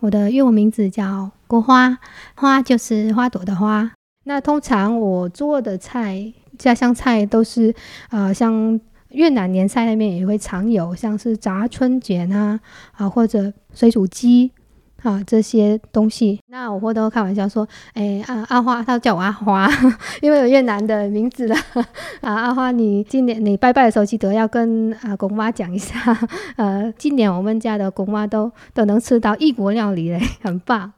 我的英文名字叫国花，花就是花朵的花。那通常我做的菜，家乡菜都是呃，像越南年菜那边也会常有，像是炸春卷啊，啊或者水煮鸡。啊，这些东西，那我会都开玩笑说，哎，阿、啊、阿花，他叫我阿花，因为有越南的名字了。啊，阿花，你今年你拜拜的时候记得要跟啊公妈讲一下，呃，今年我们家的公妈都都能吃到异国料理嘞，很棒。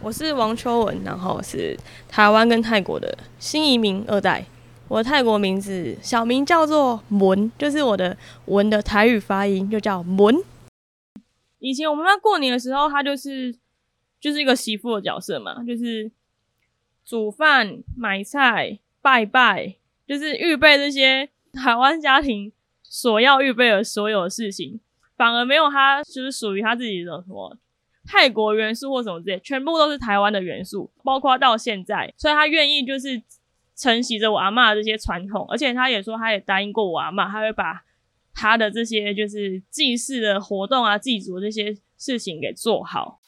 我是王秋文，然后是台湾跟泰国的新移民二代。我的泰国名字小名叫做文，就是我的文的台语发音就叫文。以前我妈妈过年的时候，她就是就是一个媳妇的角色嘛，就是煮饭、买菜、拜拜，就是预备这些台湾家庭所要预备的所有的事情，反而没有她就是属于她自己的什么泰国元素或什么之类，全部都是台湾的元素，包括到现在，所以她愿意就是承袭着我阿嬷的这些传统，而且她也说，她也答应过我阿嬷，她会把。他的这些就是祭祀的活动啊，祭祖这些事情给做好。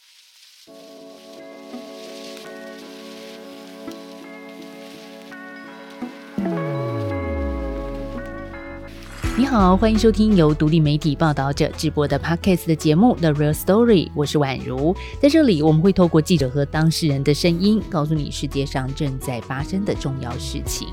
你好，欢迎收听由独立媒体报道者直播的 Podcast 的节目《The Real Story》，我是宛如。在这里，我们会透过记者和当事人的声音，告诉你世界上正在发生的重要事情。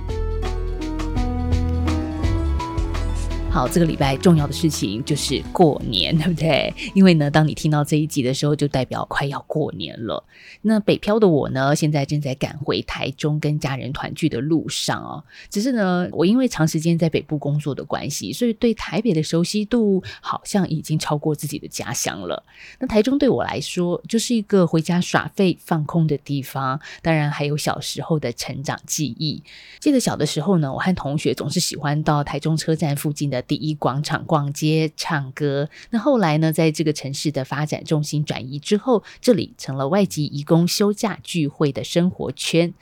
好，这个礼拜重要的事情就是过年，对不对？因为呢，当你听到这一集的时候，就代表快要过年了。那北漂的我呢，现在正在赶回台中跟家人团聚的路上哦。只是呢，我因为长时间在北部工作的关系，所以对台北的熟悉度好像已经超过自己的家乡了。那台中对我来说，就是一个回家耍废放空的地方，当然还有小时候的成长记忆。记得小的时候呢，我和同学总是喜欢到台中车站附近的。第一广场逛街、唱歌。那后来呢，在这个城市的发展重心转移之后，这里成了外籍移工休假聚会的生活圈。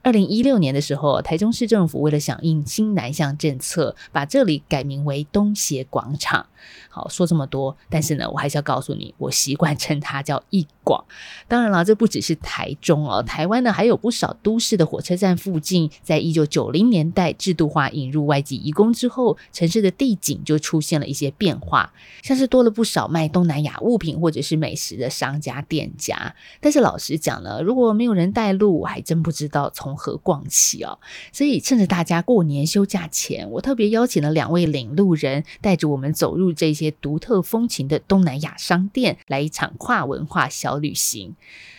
二零一六年的时候，台中市政府为了响应新南向政策，把这里改名为东协广场。好，说这么多，但是呢，我还是要告诉你，我习惯称它叫一广。当然了，这不只是台中哦，台湾呢还有不少都市的火车站附近，在一九九零年代制度化引入外籍移工之后，城市的地景就出现了一些变化，像是多了不少卖东南亚物品或者是美食的商家店家。但是老实讲呢，如果没有人带路，我还真不知道从何逛起哦。所以趁着大家过年休假前，我特别邀请了两位领路人，带着我们走入这些独特风情的东南亚商店，来一场跨文化小旅行。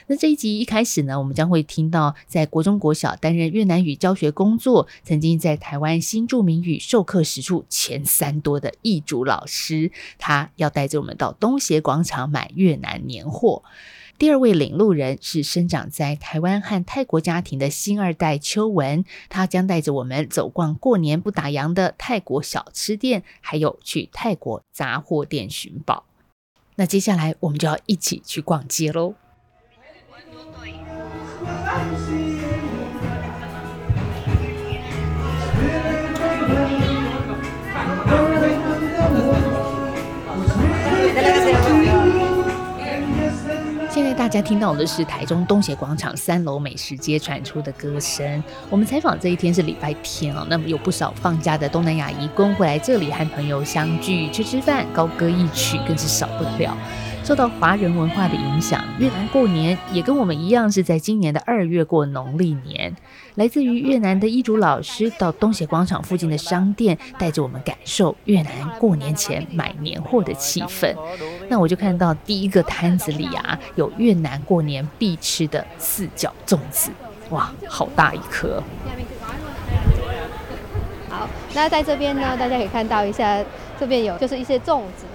那这一集一开始呢，我们将会听到在国中国小担任越南语教学工作，曾经在台湾新著名语授课时数前三多的易主老师，他要带着我们到东协广场买越南年货。第二位领路人是生长在台湾和泰国家庭的新二代秋文，他将带着我们走逛过年不打烊的泰国小吃店，还有去泰国杂货店寻宝。那接下来我们就要一起去逛街喽。大家听到的是台中东协广场三楼美食街传出的歌声。我们采访这一天是礼拜天啊，那么有不少放假的东南亚移工会来这里和朋友相聚吃吃饭，高歌一曲更是少不了。受到华人文化的影响，越南过年也跟我们一样是在今年的二月过农历年。来自于越南的易主老师到东协广场附近的商店，带着我们感受越南过年前买年货的气氛。那我就看到第一个摊子里啊，有越南过年必吃的四角粽子，哇，好大一颗！好，那在这边呢，大家可以看到一下，这边有就是一些粽子。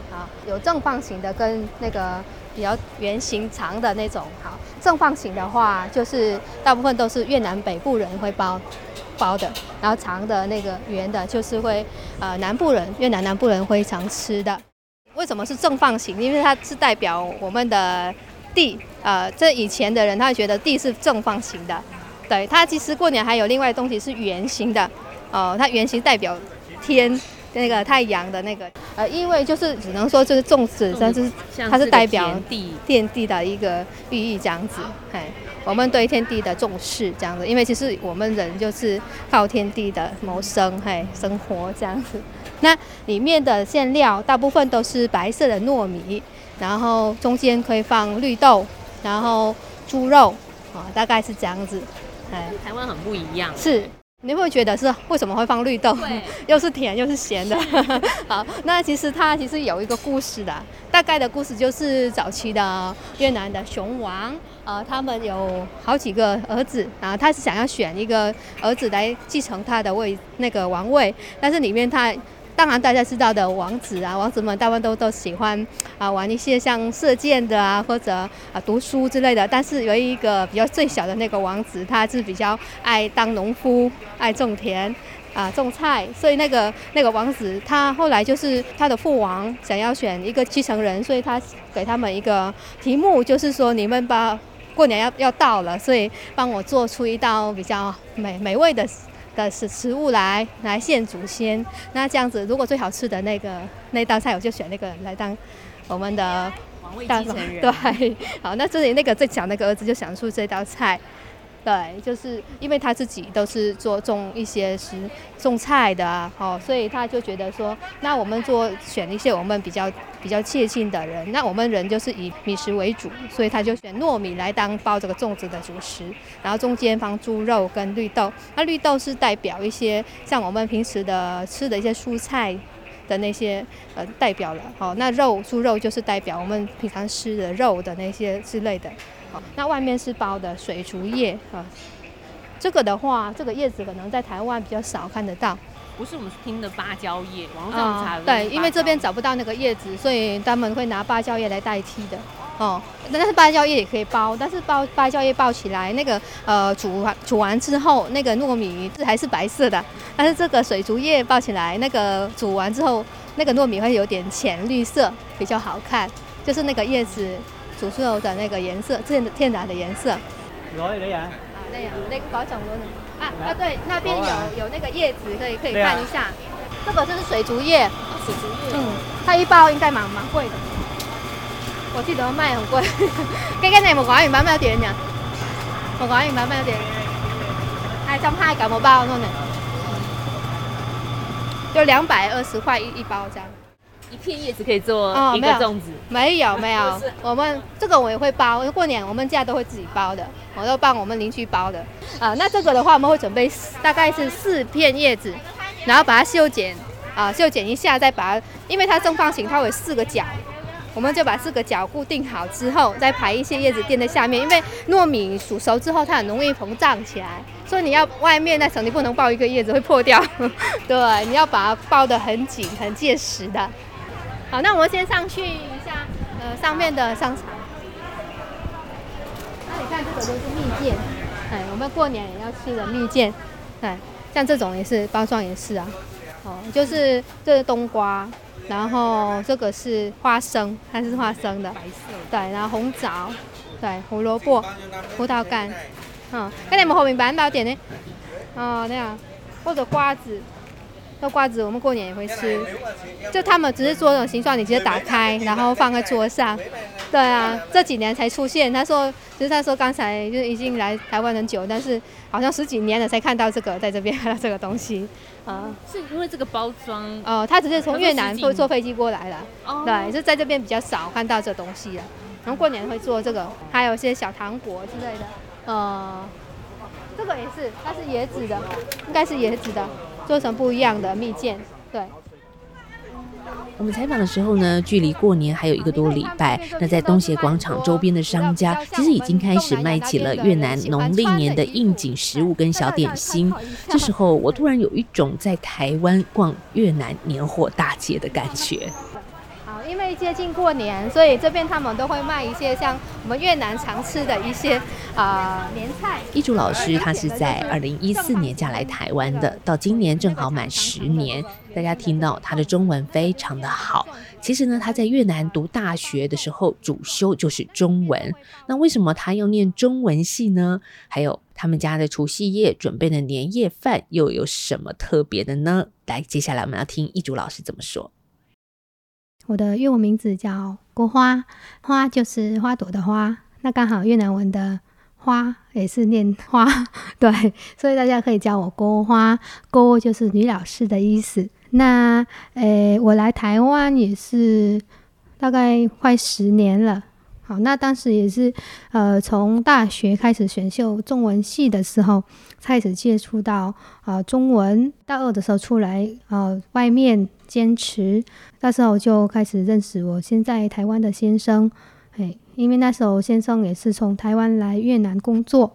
有正方形的跟那个比较圆形长的那种。好，正方形的话，就是大部分都是越南北部人会包包的，然后长的那个圆的，就是会呃南部人越南南部人会常吃的。为什么是正方形？因为它是代表我们的地。呃，这以前的人他会觉得地是正方形的。对，它其实过年还有另外东西是圆形的。哦、呃，它圆形代表天。那个太阳的那个呃，因为就是只能说就是粽子，但是它是代表天地的一个寓意这样子。哎，我们对天地的重视这样子，因为其实我们人就是靠天地的谋生，嘿，生活这样子。那里面的馅料大部分都是白色的糯米，然后中间可以放绿豆，然后猪肉啊，大概是这样子。哎，台湾很不一样。是。你会觉得是为什么会放绿豆？又是甜又是咸的。好，那其实它其实有一个故事的，大概的故事就是早期的越南的雄王，呃，他们有好几个儿子，然后他是想要选一个儿子来继承他的位那个王位，但是里面他。当然，大家知道的王子啊，王子们大部分都都喜欢啊玩一些像射箭的啊，或者啊读书之类的。但是有一个比较最小的那个王子，他是比较爱当农夫，爱种田啊种菜。所以那个那个王子，他后来就是他的父王想要选一个继承人，所以他给他们一个题目，就是说你们把过年要要到了，所以帮我做出一道比较美美味的。的食食物来来献祖先，那这样子，如果最好吃的那个那道菜，我就选那个来当我们的王位继承人。对，好，那这里那个最小那个儿子就想出这道菜。对，就是因为他自己都是做种一些是种菜的啊，哦，所以他就觉得说，那我们做选一些我们比较比较切近的人，那我们人就是以米食为主，所以他就选糯米来当包这个粽子的主食，然后中间放猪肉跟绿豆，那绿豆是代表一些像我们平时的吃的一些蔬菜的那些呃代表了，哦，那肉猪肉就是代表我们平常吃的肉的那些之类的。那外面是包的水竹叶啊，这个的话，这个叶子可能在台湾比较少看得到。不是我们听的芭蕉叶，网上查的。对，因为这边找不到那个叶子，所以他们会拿芭蕉叶来代替的。哦，但是芭蕉叶也可以包，但是包芭蕉叶包起来，那个呃煮完煮完之后，那个糯米是还是白色的。但是这个水竹叶包起来，那个煮完之后，那个糯米会有点浅绿色，比较好看。就是那个叶子。煮出肉的那个颜色，天天然的颜色。攞你啊！啊，那样那个保种螺呢？啊啊，对，那边有有那个叶子，可以可以看一下。这个就是水竹叶。水竹叶。嗯，它一包应该蛮蛮贵的。我记得卖很贵。今日你冇讲完买咩点呀？冇讲完买咩点？哎，上海搞冇包弄的。就两百二十块一一包这样。一片叶子可以做一个粽子？哦，没有没有，没有我们这个我也会包，过年我们家都会自己包的，我都帮我们邻居包的。啊，那这个的话我们会准备大概是四片叶子，然后把它修剪，啊修剪一下，再把它，因为它正方形，它有四个角，我们就把四个角固定好之后，再排一些叶子垫在下面，因为糯米煮熟之后它很容易膨胀起来，所以你要外面那层你不能包一个叶子会破掉，对，你要把它包得很紧很结实的。好，那我们先上去一下，呃，上面的商场。那你看这个都是蜜饯，哎，我们过年也要吃的蜜饯，哎，像这种也是包装也是啊，哦，就是这是冬瓜，然后这个是花生，它是花生的，对，然后红枣，对，胡萝卜，葡萄干，嗯，那你们后面摆到点呢，哦，那样，或者瓜子。这瓜子我们过年也会吃，就他们只是做那种形状，你直接打开，然后放在桌上。对啊，这几年才出现。他说，就是他说刚才就已经来台湾很久，但是好像十几年了才看到这个，在这边看到这个东西。啊，是因为这个包装？哦，他只是从越南坐坐飞机过来的。哦。对，就在这边比较少看到这东西了。然后过年会做这个，还有一些小糖果之类的。呃，这个也是，它是椰子的，应该是椰子的。做成不一样的蜜饯，对。我们采访的时候呢，距离过年还有一个多礼拜。那在东协广场周边的商家，其实已经开始卖起了越南农历年的应景食物跟小点心。这时候，我突然有一种在台湾逛越南年货大街的感觉。因为接近过年，所以这边他们都会卖一些像我们越南常吃的一些啊、年菜。一竹老师他是在二零一四年嫁来台湾的，到今年正好满十年。大家听到他的中文非常的好。其实呢，他在越南读大学的时候主修就是中文。那为什么他要念中文系呢？还有他们家的除夕夜准备的年夜饭又有什么特别的呢？来，接下来我们要听一竹老师怎么说。我的越文名字叫郭花，花就是花朵的花。那刚好越南文的花也是念花，对，所以大家可以叫我郭花。郭就是女老师的意思。那诶，我来台湾也是大概快十年了。好，那当时也是，呃，从大学开始选修中文系的时候，开始接触到啊、呃、中文。大二的时候出来，呃，外面兼职，那时候就开始认识我现在台湾的先生。哎，因为那时候先生也是从台湾来越南工作，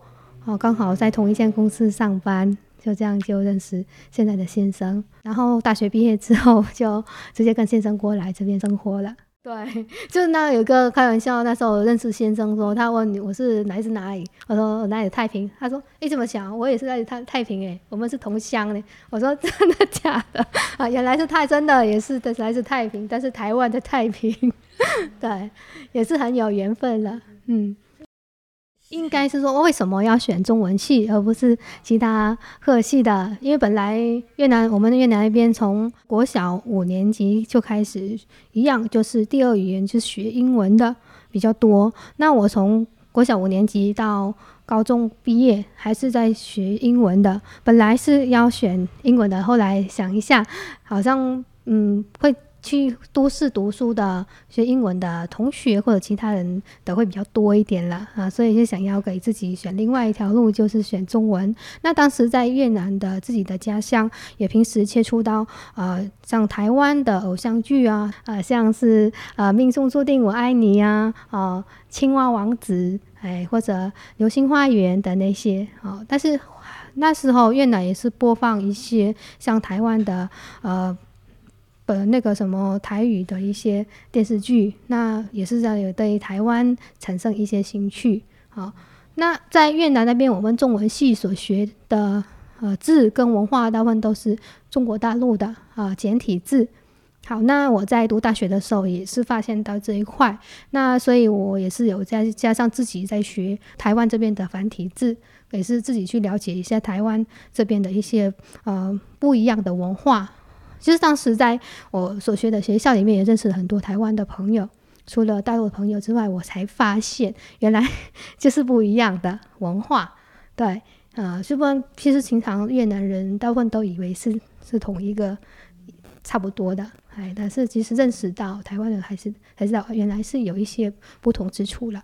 哦、刚好在同一间公司上班，就这样就认识现在的先生。然后大学毕业之后，就直接跟先生过来这边生活了。对，就是那有个开玩笑，那时候我认识先生说，他问你我是来自哪里，我说我哪里太平，他说你怎么想？我也是来自太太平诶，我们是同乡呢。我说真的假的 啊？原来是太真的，也是来自太平，但是台湾的太平，对，也是很有缘分了，嗯。应该是说，为什么要选中文系而不是其他科系的？因为本来越南，我们越南那边从国小五年级就开始一样，就是第二语言就是学英文的比较多。那我从国小五年级到高中毕业还是在学英文的。本来是要选英文的，后来想一下，好像嗯会。去都市读书的学英文的同学或者其他人的会比较多一点了啊，所以就想要给自己选另外一条路，就是选中文。那当时在越南的自己的家乡，也平时接触到呃像台湾的偶像剧啊，呃像是呃命中注定我爱你呀，啊青蛙王子哎或者流星花园的那些啊，但是那时候越南也是播放一些像台湾的呃。呃，那个什么台语的一些电视剧，那也是在有对台湾产生一些兴趣。好，那在越南那边，我们中文系所学的呃字跟文化，大部分都是中国大陆的啊、简体字。好，那我在读大学的时候也是发现到这一块，那所以我也是有再加上自己在学台湾这边的繁体字，也是自己去了解一下台湾这边的一些呃不一样的文化。其实当时在我所学的学校里面，也认识了很多台湾的朋友。除了大陆的朋友之外，我才发现原来 就是不一样的文化。对，呃，是不然其实平常越南人大部分都以为是是同一个差不多的，哎，但是其实认识到台湾人还是还是原来是有一些不同之处了。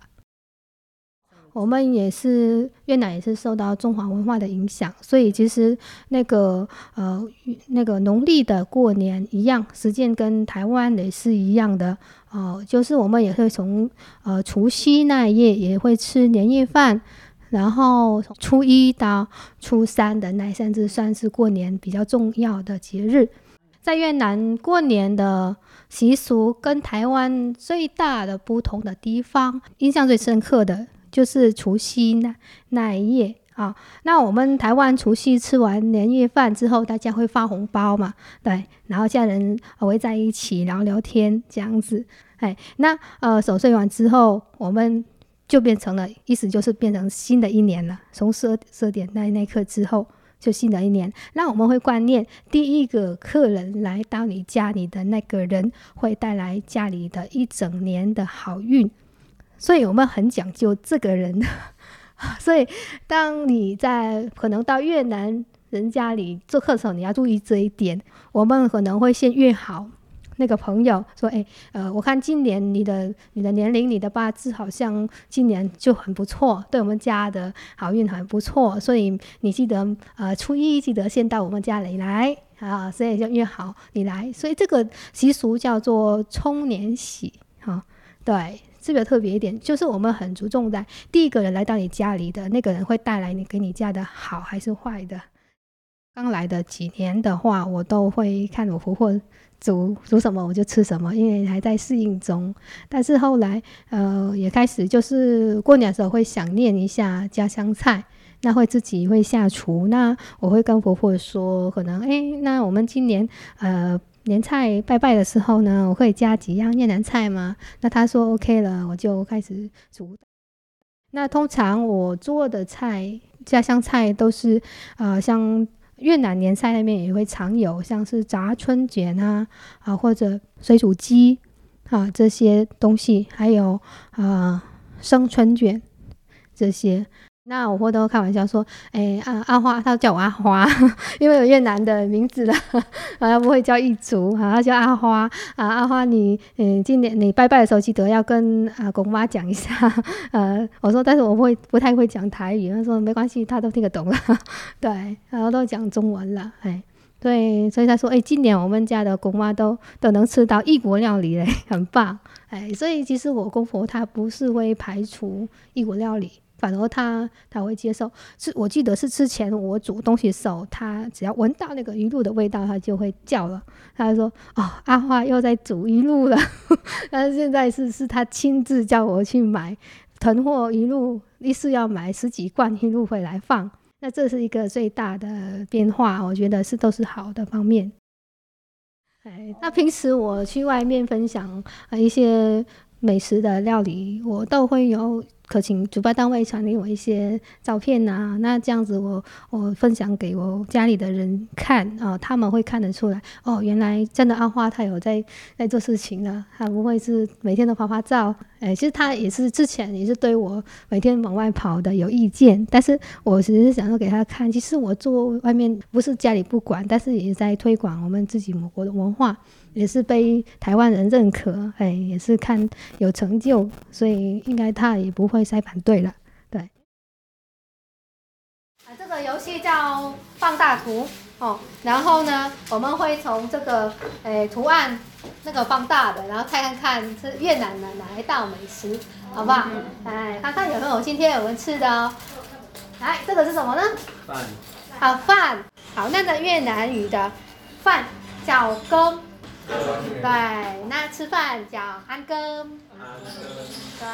我们也是越南，也是受到中华文化的影响，所以其实那个呃那个农历的过年一样，时间跟台湾也是一样的哦、呃，就是我们也会从呃除夕那一夜也会吃年夜饭，然后初一到初三的那三日算是过年比较重要的节日。在越南过年的习俗跟台湾最大的不同的地方，印象最深刻的。就是除夕那那一夜啊，那我们台湾除夕吃完年夜饭之后，大家会发红包嘛，对，然后家人围在一起聊聊天这样子，哎，那呃守岁完之后，我们就变成了，意思就是变成新的一年了。从十二十二点那那一刻之后，就新的一年，那我们会观念，第一个客人来到你家里的那个人，会带来家里的一整年的好运。所以我们很讲究这个人，所以当你在可能到越南人家里做客的时候，你要注意这一点。我们可能会先约好那个朋友，说：“哎，呃，我看今年你的你的年龄、你的八字好像今年就很不错，对我们家的好运很不错，所以你记得呃初一记得先到我们家里来 啊，所以就约好你来。所以这个习俗叫做冲年喜，哈，对。”特别特别一点，就是我们很注重在第一个人来到你家里的那个人会带来你给你家的好还是坏的。刚来的几年的话，我都会看我婆婆煮煮什么我就吃什么，因为还在适应中。但是后来，呃，也开始就是过年的时候会想念一下家乡菜，那会自己会下厨。那我会跟婆婆说，可能哎，那我们今年呃。年菜拜拜的时候呢，我会加几样越南菜吗？那他说 OK 了，我就开始煮。那通常我做的菜家乡菜都是呃，像越南年菜那边也会常有，像是炸春卷啊啊，或者水煮鸡啊这些东西，还有啊生春卷这些。那我会都开玩笑说，哎、阿、啊、阿花，他叫我阿花，因为有越南的名字了，啊，不会叫一族，他叫阿花，啊，阿花你，嗯，今年你拜拜的时候记得要跟啊公妈讲一下，呃，我说，但是我会不太会讲台语，他说没关系，他都听得懂了，对，然后都讲中文了，哎，对，所以他说，哎、今年我们家的公妈都都能吃到异国料理嘞，很棒，哎，所以其实我公婆他不是会排除异国料理。反而他他会接受，是我记得是之前我煮东西的时候，他只要闻到那个鱼露的味道，他就会叫了。他就说：“哦，阿花又在煮鱼露了。”但是现在是是他亲自叫我去买囤货鱼露，一次要买十几罐鱼露回来放。那这是一个最大的变化，我觉得是都是好的方面。哎，那平时我去外面分享一些美食的料理，我都会有。可请主办单位传给我一些照片呐、那这样子我我分享给我家里的人看啊、他们会看得出来哦，原来真的阿花她有在在做事情了，她不会是每天都拍拍照，哎，其实她也是之前也是对我每天往外跑的有意见，但是我只是想说给她看，其实我做外面不是家里不管，但是也在推广我们自己母国的文化。也是被台湾人认可，哎，也是看有成就，所以应该他也不会再反对了，对。啊，这个游戏叫放大图哦，然后呢，我们会从这个哎图案那个放大的，然后看看看是越南的哪一道美食，好不好？哎，看看有没有今天我们吃的哦。来，这个是什么呢？饭。好饭，好，那个越南语的饭叫羹。对，那吃饭叫安根。对，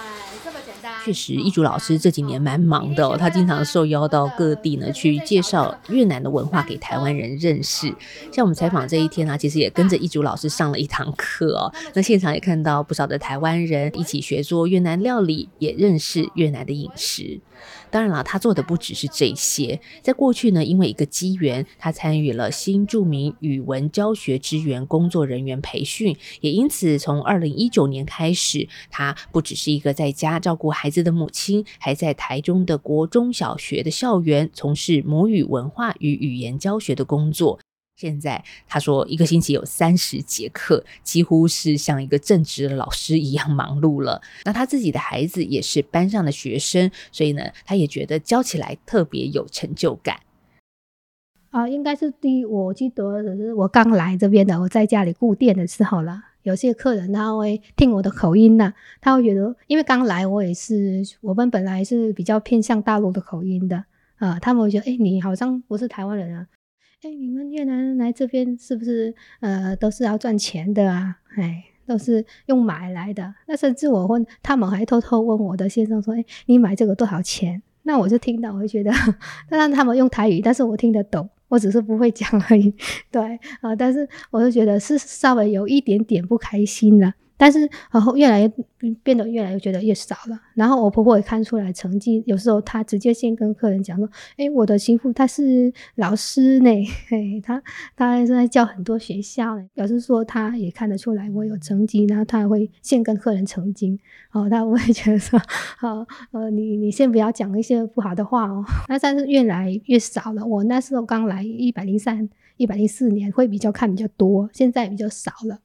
这么简单。确实，一竹老师这几年蛮忙的哦，他经常受邀到各地呢去介绍越南的文化给台湾人认识。像我们采访这一天呢，其实也跟着一竹老师上了一堂课哦。那现场也看到不少的台湾人一起学做越南料理，也认识越南的饮食。当然了，他做的不只是这些。在过去呢，因为一个机缘，他参与了新著名语文教学支援工作人员培训，也因此从二零一九年开始，他不只是一个在家照顾孩子的母亲，还在台中的国中小学的校园从事母语文化与语言教学的工作。现在他说，一个星期有三十节课，几乎是像一个正直的老师一样忙碌了。那他自己的孩子也是班上的学生，所以呢，他也觉得教起来特别有成就感。啊，应该是第一，我记得我刚来这边的，我在家里顾店的时候了。有些客人他会听我的口音呐，他会觉得，因为刚来我也是，我们本来是比较偏向大陆的口音的啊，他们会觉得，哎，你好像不是台湾人啊。哎，你们越南人来这边是不是呃都是要赚钱的啊？哎，都是用买来的。那甚至我问他们，还偷偷问我的先生说：“哎，你买这个多少钱？”那我就听到，我会觉得，当然他们用台语，但是我听得懂，我只是不会讲而已。对啊，但是我就觉得是稍微有一点点不开心了。但是，然后越来越变得越来越觉得越少了。然后我婆婆也看出来成绩，有时候她直接先跟客人讲说：“哎，我的媳妇她是老师呢，嘿，她她还在教很多学校呢，表示说她也看得出来我有成绩，然后她还会先跟客人澄清。哦，她不会觉得说，好，呃，你你先不要讲一些不好的话哦。那但是越来越少了。我那时候刚来一百零三、一百零四年会比较看比较多，现在比较少了。”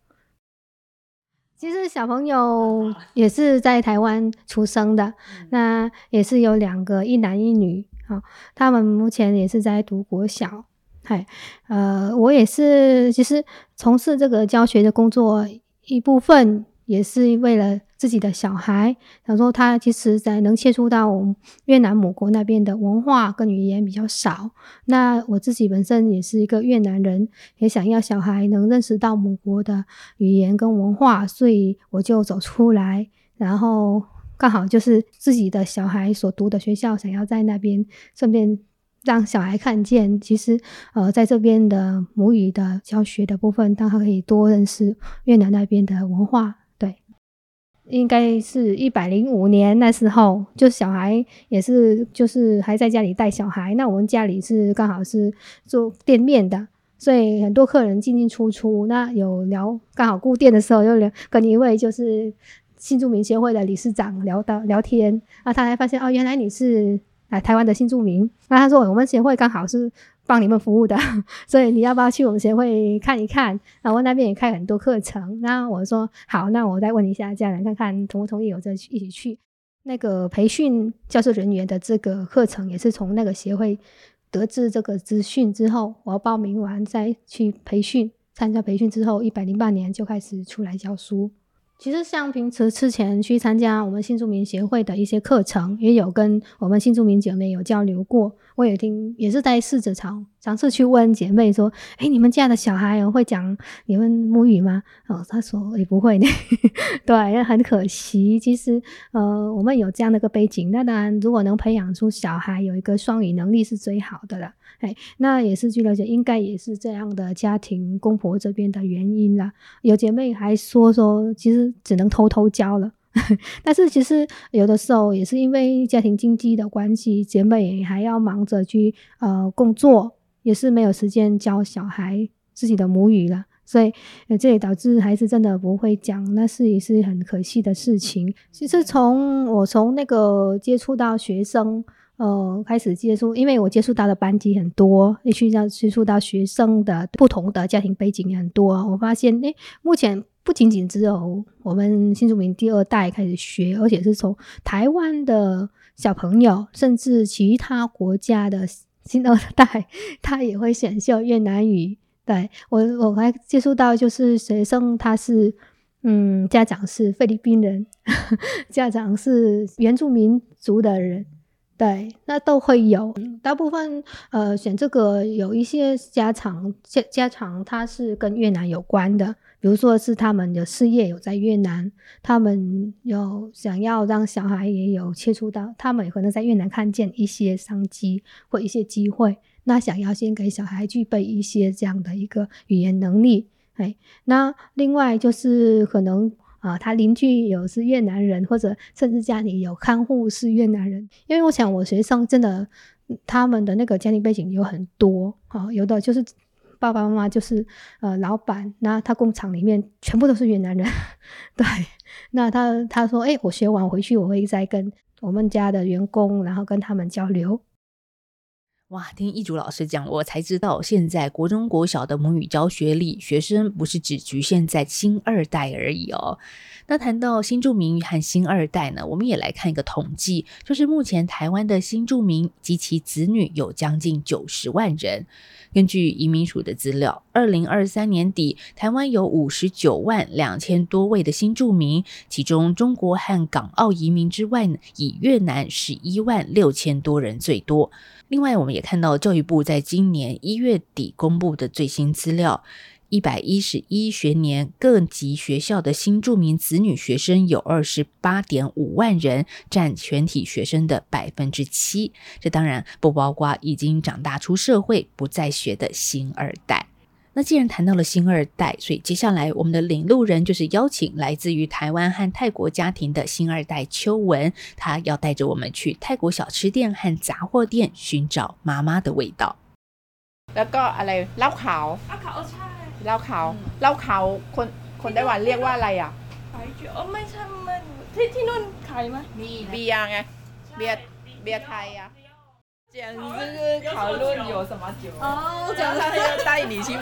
其实小朋友也是在台湾出生的，那也是有两个，一男一女，好，他们目前也是在读国小，嗨，呃，我也是，其实从事这个教学的工作一部分。也是为了自己的小孩，想说他其实在能接触到我们越南母国那边的文化跟语言比较少。那我自己本身也是一个越南人，也想要小孩能认识到母国的语言跟文化，所以我就走出来，然后刚好就是自己的小孩所读的学校，想要在那边顺便让小孩看见，其实呃在这边的母语的教学的部分，让他可以多认识越南那边的文化。应该是一百零五年那时候，就小孩也是就是还在家里带小孩。那我们家里是刚好是做店面的，所以很多客人进进出出。那有聊刚好顾店的时候，又聊跟一位就是新住民协会的理事长聊到聊天，啊，他才发现哦，原来你是来台湾的新住民。那他说我们协会刚好是。帮你们服务的，所以你要不要去我们协会看一看？然后那边也开很多课程。那我说好，那我再问一下家人，看看同不同意，我再一起去。那个培训教师人员的这个课程，也是从那个协会得知这个资讯之后，我要报名完再去培训。参加培训之后，一百零八年就开始出来教书。其实像平时之前去参加我们新住民协会的一些课程，也有跟我们新住民姐妹有交流过。我也听，也是在试着尝尝试去问姐妹说：“诶，你们家的小孩会讲你们母语吗？”哦，她说也不会呢。对，很可惜。其实，呃，我们有这样的一个背景，那当然，如果能培养出小孩有一个双语能力是最好的了。哎，那也是据了解，应该也是这样的家庭公婆这边的原因啦。有姐妹还说说，其实只能偷偷教了，但是其实有的时候也是因为家庭经济的关系，姐妹还要忙着去呃工作，也是没有时间教小孩自己的母语了，所以这也导致孩子真的不会讲，那是也是很可惜的事情。其实从我从那个接触到学生。呃，开始接触，因为我接触到的班级很多，也去到接触到学生的不同的家庭背景也很多。我发现，诶，目前不仅仅只有我们新住民第二代开始学，而且是从台湾的小朋友，甚至其他国家的新二代，他也会选修越南语。对，我，我还接触到就是学生，他是嗯，家长是菲律宾人，家长是原住民族的人。对，那都会有。大部分呃选这个有一些家长家家长他是跟越南有关的，比如说是他们的事业有在越南，他们有想要让小孩也有接触到，他们也可能在越南看见一些商机或一些机会，那想要先给小孩具备一些这样的一个语言能力。哎，那另外就是可能。啊，他邻居有是越南人，或者甚至家里有看护是越南人。因为我想，我学生真的他们的那个家庭背景有很多啊，有的就是爸爸妈妈就是呃老板，那他工厂里面全部都是越南人。对，那他他说，哎，我学完回去我会再跟我们家的员工，然后跟他们交流。哇，听易主老师讲，我才知道现在国中国小的母语教学里，学生不是只局限在新二代而已哦。那谈到新住民和新二代呢，我们也来看一个统计，就是目前台湾的新住民及其子女有将近九十万人。根据移民署的资料，二零二三年底，台湾有五十九万两千多位的新住民，其中中国和港澳移民之外呢，以越南十一万六千多人最多。另外，我们也看到教育部在今年一月底公布的最新资料，一百一十一学年各级学校的新住民子女学生有二十八点五万人，占全体学生的百分之七。这当然不包括已经长大出社会不再学的新二代。那既然谈到了新二代，所以接下来我们的领路人就是邀请来自于台湾和泰国家庭的新二代秋文，他要带着我们去泰国小吃店和杂货店寻找妈妈的味道。那个อะไรเล้าขาวเล้าขาวใช่ เล้าขาวเล้าขาวคนคนไต้หวันเรียกว่าอะไรอ่ะขายเจียวไม่ใช่มันที่ที่นู่นขายไหมมีเบียร์ไงเบียร์เบียร์ไทยอ่ะ讲这个讨论有什么酒哦，讲他要带你去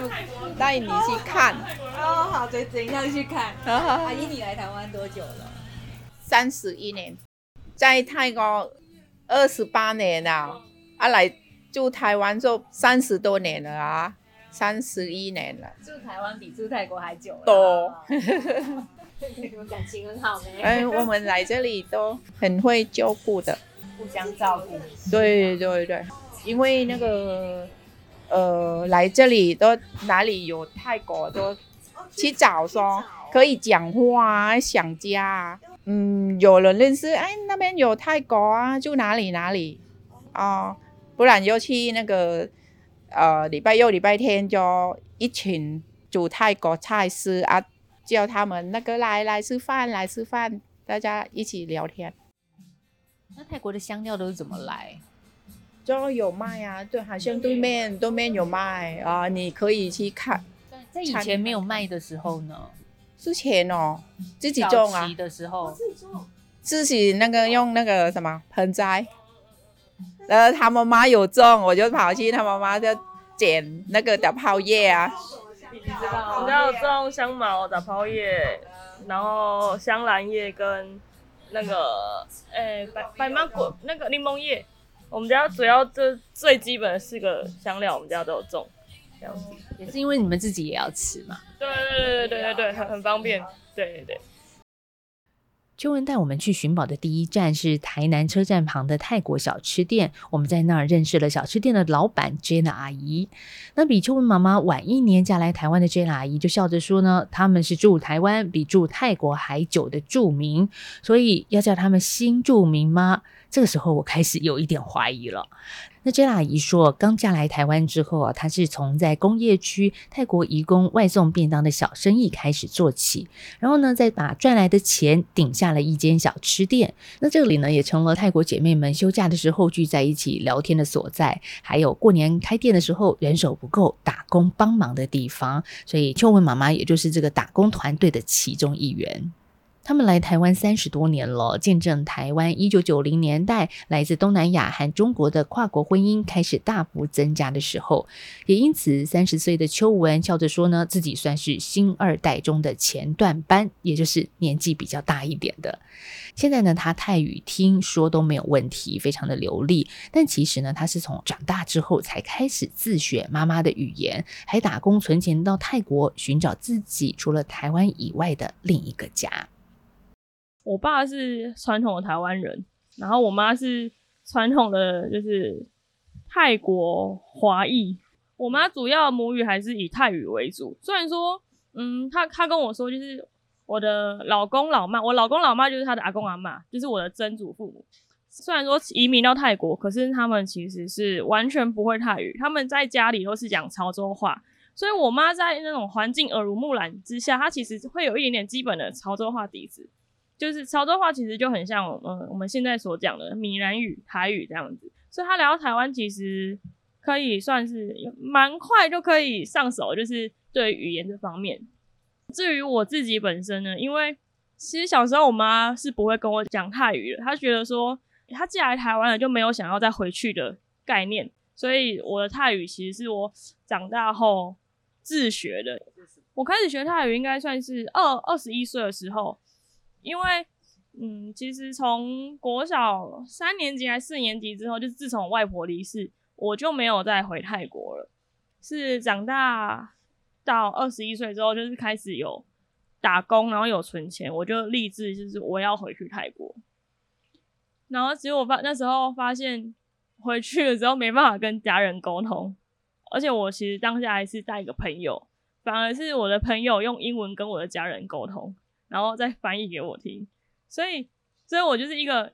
带你去看哦，好，怎怎样去看？阿姨，你来台湾多久了？三十一年，在泰国二十八年了，啊，来住台湾就三十多年了啊， 三十一年了。住台湾比住泰国还久了。多，你们感情很好没？哎，我们来这里都很会照顾的。互相照顾，对对对，因为那个呃来这里都哪里有泰国都去找说可以讲话啊，想家啊，嗯，有人认识，哎，那边有泰国啊，住哪里哪里啊，不然就去那个呃礼拜六礼拜天就一群煮泰国菜师啊，叫他们那个来来吃饭来吃饭。大家一起聊天。那泰国的香料都是怎么来？就有卖啊，对，好像对面对面有卖啊，你可以去看。在以前没有卖的时候呢？之前哦，自己种啊。的时候。自己种。自己那个用那个什么盆栽，呃，他妈妈有种，我就跑去他妈妈就捡那个打泡叶啊。你知道，我们家有种香茅、打泡叶，然后香兰叶跟那个，诶、欸，白白芒果那个柠檬叶。我们家主要这最基本的四个香料，我们家都有种，这样子。也是因为你们自己也要吃嘛。对对对对对对对，很很方便。对对对。秋文带我们去寻宝的第一站是台南车站旁的泰国小吃店，我们在那儿认识了小吃店的老板 Jenna 阿姨。那比秋文妈妈晚一年嫁来台湾的 Jenna 阿姨就笑着说呢，他们是住台湾比住泰国还久的住民，所以要叫他们新住民吗？这个时候我开始有一点怀疑了。那 Jenna 姨说，刚嫁来台湾之后啊，她是从在工业区泰国移工外送便当的小生意开始做起，然后呢，再把赚来的钱顶下了一间小吃店。那这里呢，也成了泰国姐妹们休假的时候聚在一起聊天的所在，还有过年开店的时候人手不够打工帮忙的地方。所以秋文妈妈也就是这个打工团队的其中一员。他们来台湾三十多年了，见证台湾一九九零年代来自东南亚和中国的跨国婚姻开始大幅增加的时候，也因此三十岁的邱文笑着说呢，自己算是新二代中的前段班，也就是年纪比较大一点的。现在呢，他泰语听说都没有问题，非常的流利。但其实呢，他是从长大之后才开始自学妈妈的语言，还打工存钱到泰国寻找自己除了台湾以外的另一个家。我爸是传统的台湾人，然后我妈是传统的，就是泰国华裔。我妈主要母语还是以泰语为主。虽然说，嗯，她她跟我说，就是我的老公老妈，我老公老妈就是他的阿公阿嬷，就是我的曾祖父母。虽然说移民到泰国，可是他们其实是完全不会泰语，他们在家里都是讲潮州话。所以我妈在那种环境耳濡目染之下，她其实会有一点点基本的潮州话底子。就是潮州话其实就很像我们我们现在所讲的闽南语、台语这样子，所以他来到台湾其实可以算是蛮快就可以上手，就是对语言这方面。至于我自己本身呢，因为其实小时候我妈是不会跟我讲泰语的，她觉得说她既来台湾了就没有想要再回去的概念，所以我的泰语其实是我长大后自学的。我开始学泰语应该算是二二十一岁的时候。因为，嗯，其实从国小三年级还四年级之后，就自从外婆离世，我就没有再回泰国了。是长大到二十一岁之后，就是开始有打工，然后有存钱，我就立志就是我要回去泰国。然后结果发那时候发现回去了之后没办法跟家人沟通，而且我其实当下还是带一个朋友，反而是我的朋友用英文跟我的家人沟通。然后再翻译给我听，所以，所以我就是一个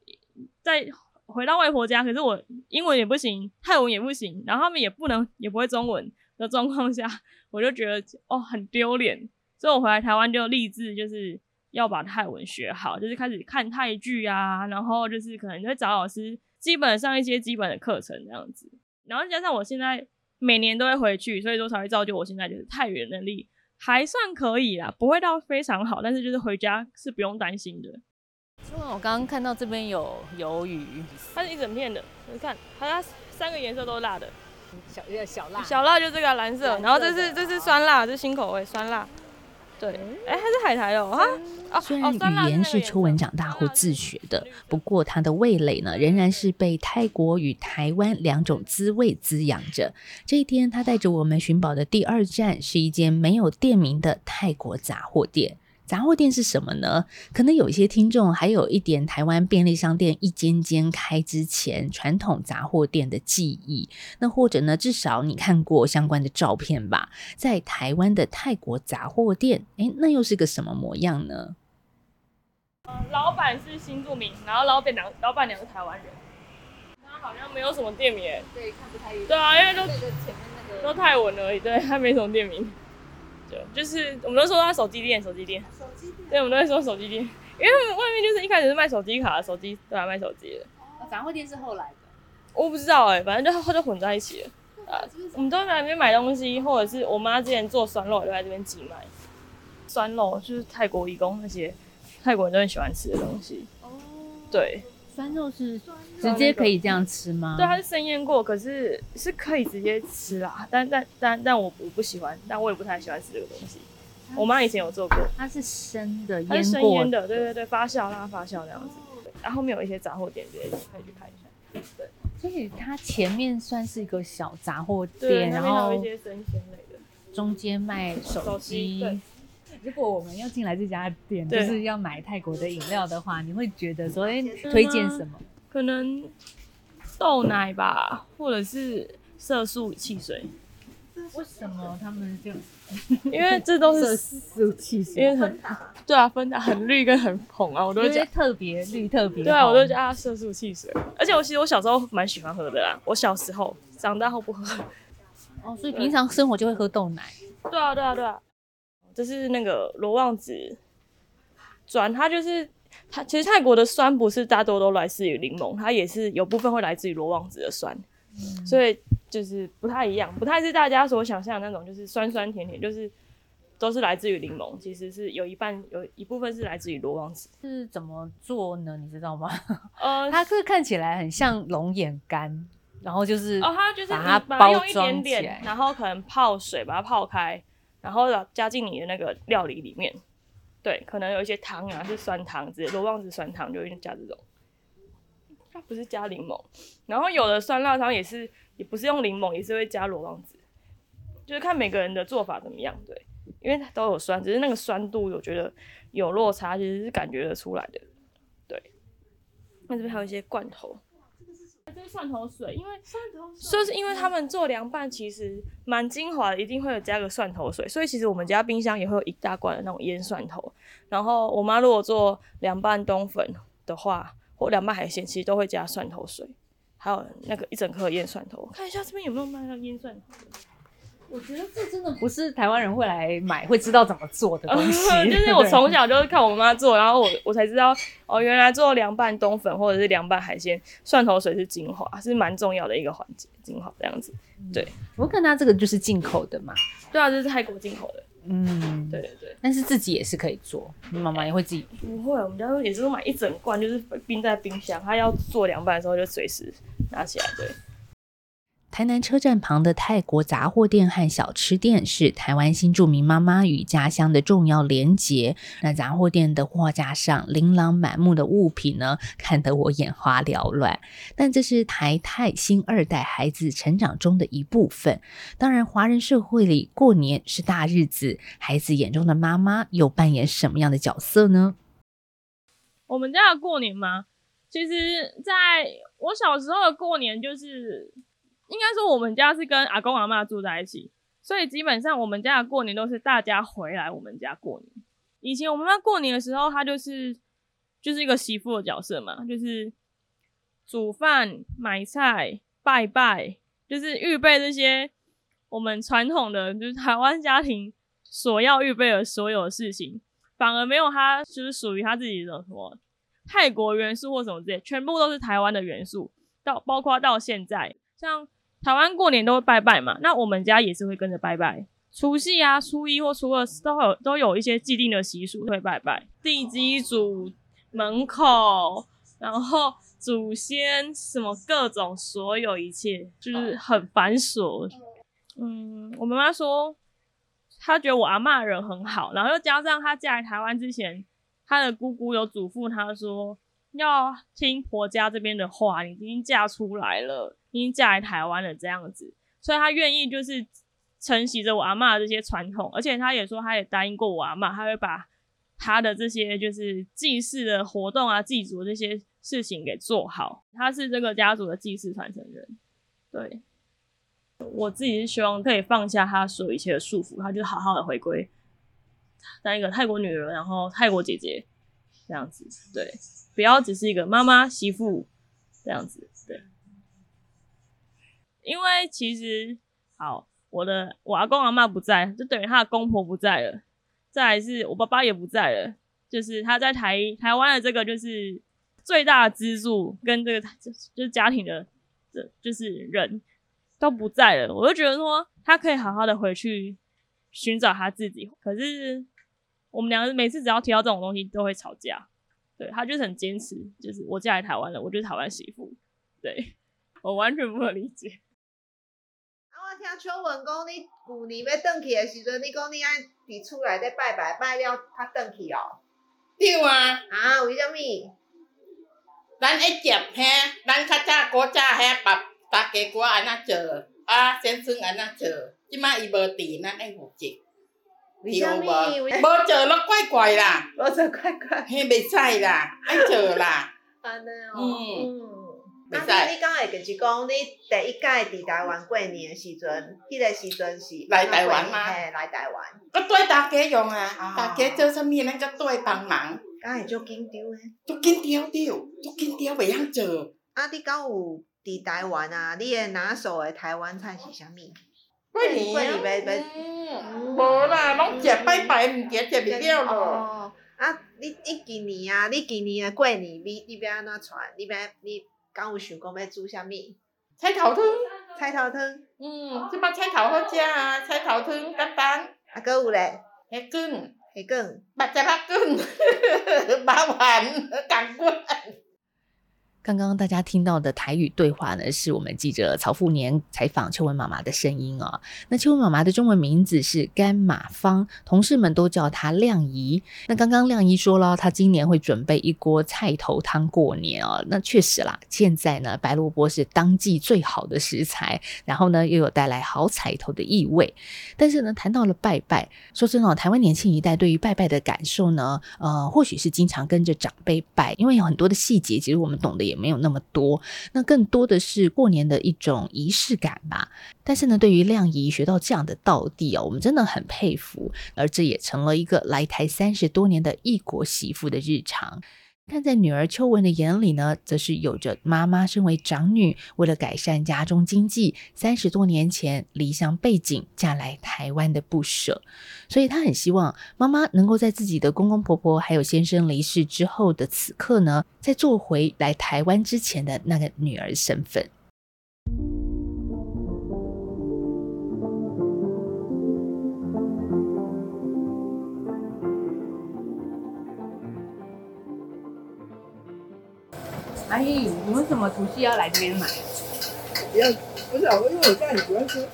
在回到外婆家，可是我英文也不行，泰文也不行，然后他们也不能也不会中文的状况下，我就觉得哦很丢脸，所以我回来台湾就立志就是要把泰文学好，就是开始看泰剧啊，然后就是可能就会找老师基本上一些基本的课程这样子，然后加上我现在每年都会回去，所以说才会造就我现在就是泰语的能力。还算可以啦，不会到非常好，但是就是回家是不用担心的。因为我刚刚看到这边有鱿鱼，它是一整片的，你看，它三个颜色都是辣的，小有点小辣，小辣就这个蓝色，蓝色然后这是这是酸辣，这是新口味酸辣。对，哎，它是海苔哦，哈。虽然语言是秋文长大后自学的，不过他的味蕾呢，仍然是被泰国与台湾两种滋味滋养着。这一天，他带着我们寻宝的第二站是一间没有店名的泰国杂货店。杂货店是什么呢？可能有一些听众还有一点台湾便利商店一间间开之前传统杂货店的记忆，那或者呢，至少你看过相关的照片吧？在台湾的泰国杂货店，诶，那又是个什么模样呢？老板是新住民，然后老板娘老板娘是台湾人，他好像没有什么店名，对，看不太对啊，因为都前面那个都泰文而已，对，他没什么店名。就是我们都说他手机店，手机店，手机店，对，我们都会说手机店，因因为外面就是一开始是卖手机卡，手机对啊，卖手机的。杂货店是后来的，我不知道哎、欸，反正就就混在一起了。啊，我们都在那边买东西，或者是我妈之前做酸肉，就在这边寄卖。酸肉就是泰国义工那些泰国人都很喜欢吃的东西。哦，对，酸肉是直接可以这样吃吗？对，它是生腌过，可是是可以直接吃啦。但但但但我我不喜欢，但我也不太喜欢吃这个东西。我妈以前有做过，它是生的，它是生腌的，对对对，发酵让它发酵那样子。然后后面有一些杂货店，可以可以去看一下。对，所以它前面算是一个小杂货店，对然后还有一些生鲜类的，中间卖手机。如果我们要进来这家店，就是要买泰国的饮料的话，你会觉得说，哎，推荐什么？可能豆奶吧，或者是色素汽水。为什么他们就？因为这都是色素汽水，因为很对啊，分的很绿跟很红啊，我都会讲特别绿特别。对啊，我都叫它色素汽水。而且我其实我小时候蛮喜欢喝的啦，我小时候长大后不喝。哦，所以平常生活就会喝豆奶。对啊，对啊，对啊。这是那个罗望子转，它就是它。其实泰国的酸不是大多都来自于柠檬，它也是有部分会来自于罗望子的酸，嗯、所以就是不太一样，不太是大家所想象的那种，就是酸酸甜甜，就是都是来自于柠檬。其实是有一半有一部分是来自于罗望子。是怎么做呢？你知道吗？呃，它是看起来很像龙眼干，然后就是哦，它就是把它包装起来，用一点点，然后可能泡水把它泡开。然后加进你的那个料理里面，对，可能有一些汤啊，是酸汤之类，罗望子酸汤就会加这种。它不是加柠檬，然后有的酸辣汤也是，也不是用柠檬，也是会加罗望子，就是看每个人的做法怎么样，对，因为它都有酸，只是那个酸度我觉得有落差，其实是感觉得出来的，对。那这边还有一些罐头。蒜头水，因为蒜头水，就是因为他们做凉拌其实蛮精华的，一定会有加个蒜头水，所以其实我们家冰箱也会有一大罐的那种腌蒜头。然后我妈如果做凉拌冬粉的话，或凉拌海鲜，其实都会加蒜头水，还有那个一整颗腌蒜头。看一下这边有没有卖那个腌蒜头。我觉得这真的不是台湾人会来买，会知道怎么做的东 西。嗯、就是我从小就是看我妈做，然后我我才知道哦，原来做凉拌冬粉或者是凉拌海鲜，蒜头水是精华，是蛮重要的一个环节，精华这样子。对，我看它这个就是进口的嘛。对啊，这是泰国进口的。嗯，对对对。但是自己也是可以做，你妈妈也会自己？不会，我们家也是买一整罐，就是冰在冰箱，他要做凉拌的时候就随时拿起来。对。台南车站旁的泰国杂货店和小吃店是台湾新住民妈妈与家乡的重要连结。那杂货店的货架上琳琅满目的物品呢，看得我眼花缭乱。但这是台泰新二代孩子成长中的一部分。当然，华人社会里过年是大日子，孩子眼中的妈妈又扮演什么样的角色呢？我们家的过年吗？其实在我小时候的过年就是。应该说，我们家是跟阿公阿嬷住在一起，所以基本上我们家的过年都是大家回来我们家过年。以前我们家过年的时候，她就是就是一个媳妇的角色嘛，就是煮饭、买菜、拜拜，就是预备这些我们传统的，就是台湾家庭所要预备的所有的事情，反而没有她就是属于她自己的什么泰国元素或什么之类，全部都是台湾的元素，到包括到现在像。台湾过年都会拜拜嘛，那我们家也是会跟着拜拜。除夕啊、初一或初二都有都有一些既定的习俗会拜拜，地基主、门口，然后祖先什么各种所有一切，就是很繁琐。嗯，我妈妈说，她觉得我阿嬷人很好，然后又加上她嫁来台湾之前，她的姑姑有嘱咐她说，要听婆家这边的话，你已经嫁出来了。已经嫁来台湾了，这样子，所以他愿意就是承袭着我阿妈的这些传统，而且他也说，他也答应过我阿妈，他会把他的这些就是祭祀的活动啊、祭祖这些事情给做好。他是这个家族的祭祀传承人。对，我自己是希望可以放下他所有一切的束缚，他就好好的回归当一个泰国女人，然后泰国姐姐这样子。对，不要只是一个妈妈媳妇这样子。对。因为其实，好，我的我阿公阿妈不在，就等于他的公婆不在了，再来是我爸爸也不在了，就是他在台台湾的这个就是最大的支柱，跟这个就是家庭的这就是人都不在了，我就觉得说他可以好好的回去寻找他自己。可是我们两个每次只要提到这种东西都会吵架，对，他就是很坚持，就是我嫁来台湾了，我就是台湾媳妇，对，我完全不能理解。啊我听秋文讲，你旧年要转去的时阵，你讲你爱伫厝内底拜拜，拜了他转去哦。对啊。啊，为什么？咱爱接嘿，咱较早古早嘿爸大家哥安怎做，啊先生安那做，即摆伊无伫，咱爱负责。为什么？无做咯，怪怪啦。无做怪怪。嘿，袂使啦，爱做啦。安尼哦。嗯。啊，你你刚才就是讲，你第一届伫台湾过年的时阵，迄个时阵是来台湾吗？嘿，来台湾。搁对大家用啊，大家做啥物，咱搁对帮忙。敢会足紧张诶？足紧张着，足紧张袂晓做。啊，你敢有伫台湾啊？你诶拿手诶台湾菜是啥物？过年啊。过年袂袂。无啦，拢食拜拜毋食，食袂了咯。啊，你你今年啊，你今年诶过年，你你要安怎传？你要你。敢有想讲要煮啥物？菜头汤，菜头汤。嗯，即摆菜头好食啊，菜头汤简单。啊，搁有咧？虾卷，虾卷，目汁肉卷，麻烦，赶快。刚刚大家听到的台语对话呢，是我们记者曹富年采访秋文妈妈的声音啊、那秋文妈妈的中文名字是甘马芳，同事们都叫她亮姨。那刚刚亮姨说了，她今年会准备一锅菜头汤过年啊、那确实啦，现在呢，白萝卜是当季最好的食材，然后呢，又有带来好彩头的意味。但是呢，谈到了拜拜，说真的、台湾年轻一代对于拜拜的感受呢，呃，或许是经常跟着长辈拜，因为有很多的细节，其实我们懂得也没有那么多，那更多的是过年的一种仪式感吧。但是呢，对于亮姨学到这样的道地哦，我们真的很佩服，而这也成了一个来台三十多年的异国媳妇的日常。看在女儿秋文的眼里呢，则是有着妈妈身为长女，为了改善家中经济，三十多年前离乡背井嫁来台湾的不舍。所以她很希望妈妈能够在自己的公公婆婆还有先生离世之后的此刻呢，再做回来台湾之前的那个女儿身份。阿姨，你为什么除夕要来这边买？不要，不是啊，因为我家里喜欢吃，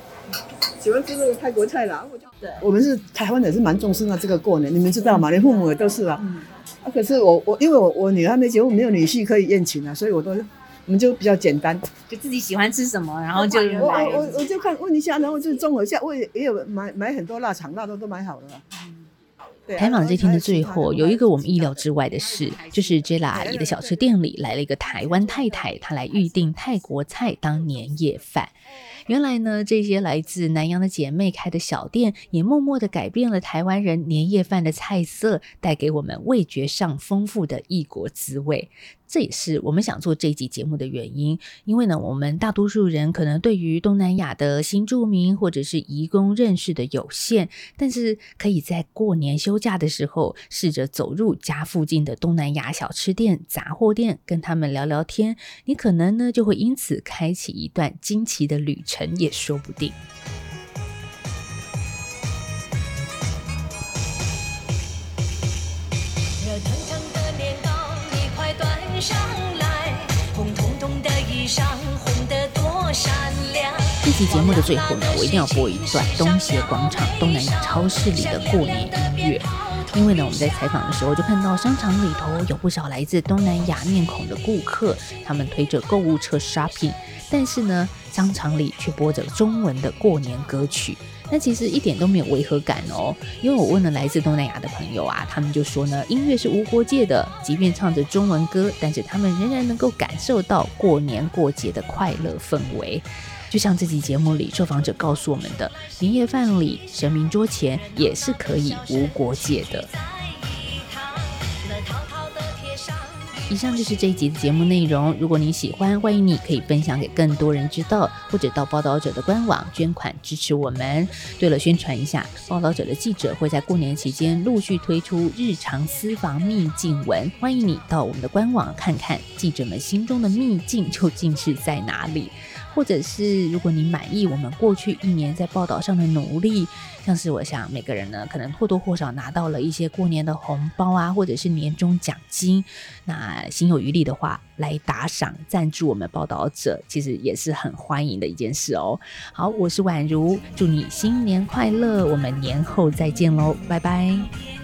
喜欢吃那个泰国菜啦。我就对，我们是台湾人是蛮重视那这个过年，你们知道吗？连父母也都是啊。嗯、啊，可是我我因为我我女儿还没结婚，没有女婿可以宴请啊，所以我都我们就比较简单，就自己喜欢吃什么，然后就我我我就看问一下，然后就综合一下，我也也有买买很多腊肠，腊肉都买好了。嗯采访这天的最后，有一个我们意料之外的事，就是 Jella 阿姨的小吃店里来了一个台湾太太，她来预定泰国菜当年夜饭。原来呢，这些来自南洋的姐妹开的小店，也默默地改变了台湾人年夜饭的菜色，带给我们味觉上丰富的异国滋味。这也是我们想做这一集节目的原因。因为呢，我们大多数人可能对于东南亚的新住民或者是移工认识的有限，但是可以在过年休假的时候，试着走入家附近的东南亚小吃店、杂货店，跟他们聊聊天，你可能呢就会因此开启一段惊奇的旅程。也说不定。这期节目的最后呢，我一定要播一段东协广场东南亚超市里的过年音乐，因为呢，我们在采访的时候就看到商场里头有不少来自东南亚面孔的顾客，他们推着购物车 shopping。但是呢，商场里却播着中文的过年歌曲，那其实一点都没有违和感哦。因为我问了来自东南亚的朋友啊，他们就说呢，音乐是无国界的，即便唱着中文歌，但是他们仍然能够感受到过年过节的快乐氛围。就像这期节目里受访者告诉我们的，年夜饭里、神明桌前也是可以无国界的。以上就是这一集的节目内容。如果你喜欢，欢迎你可以分享给更多人知道，或者到报道者的官网捐款支持我们。对了，宣传一下，报道者的记者会在过年期间陆续推出日常私房秘境文，欢迎你到我们的官网看看记者们心中的秘境究竟是在哪里。或者是如果你满意我们过去一年在报道上的努力，像是我想每个人呢，可能或多或少拿到了一些过年的红包啊，或者是年终奖金，那心有余力的话，来打赏赞助我们报道者，其实也是很欢迎的一件事哦。好，我是宛如，祝你新年快乐，我们年后再见喽，拜拜。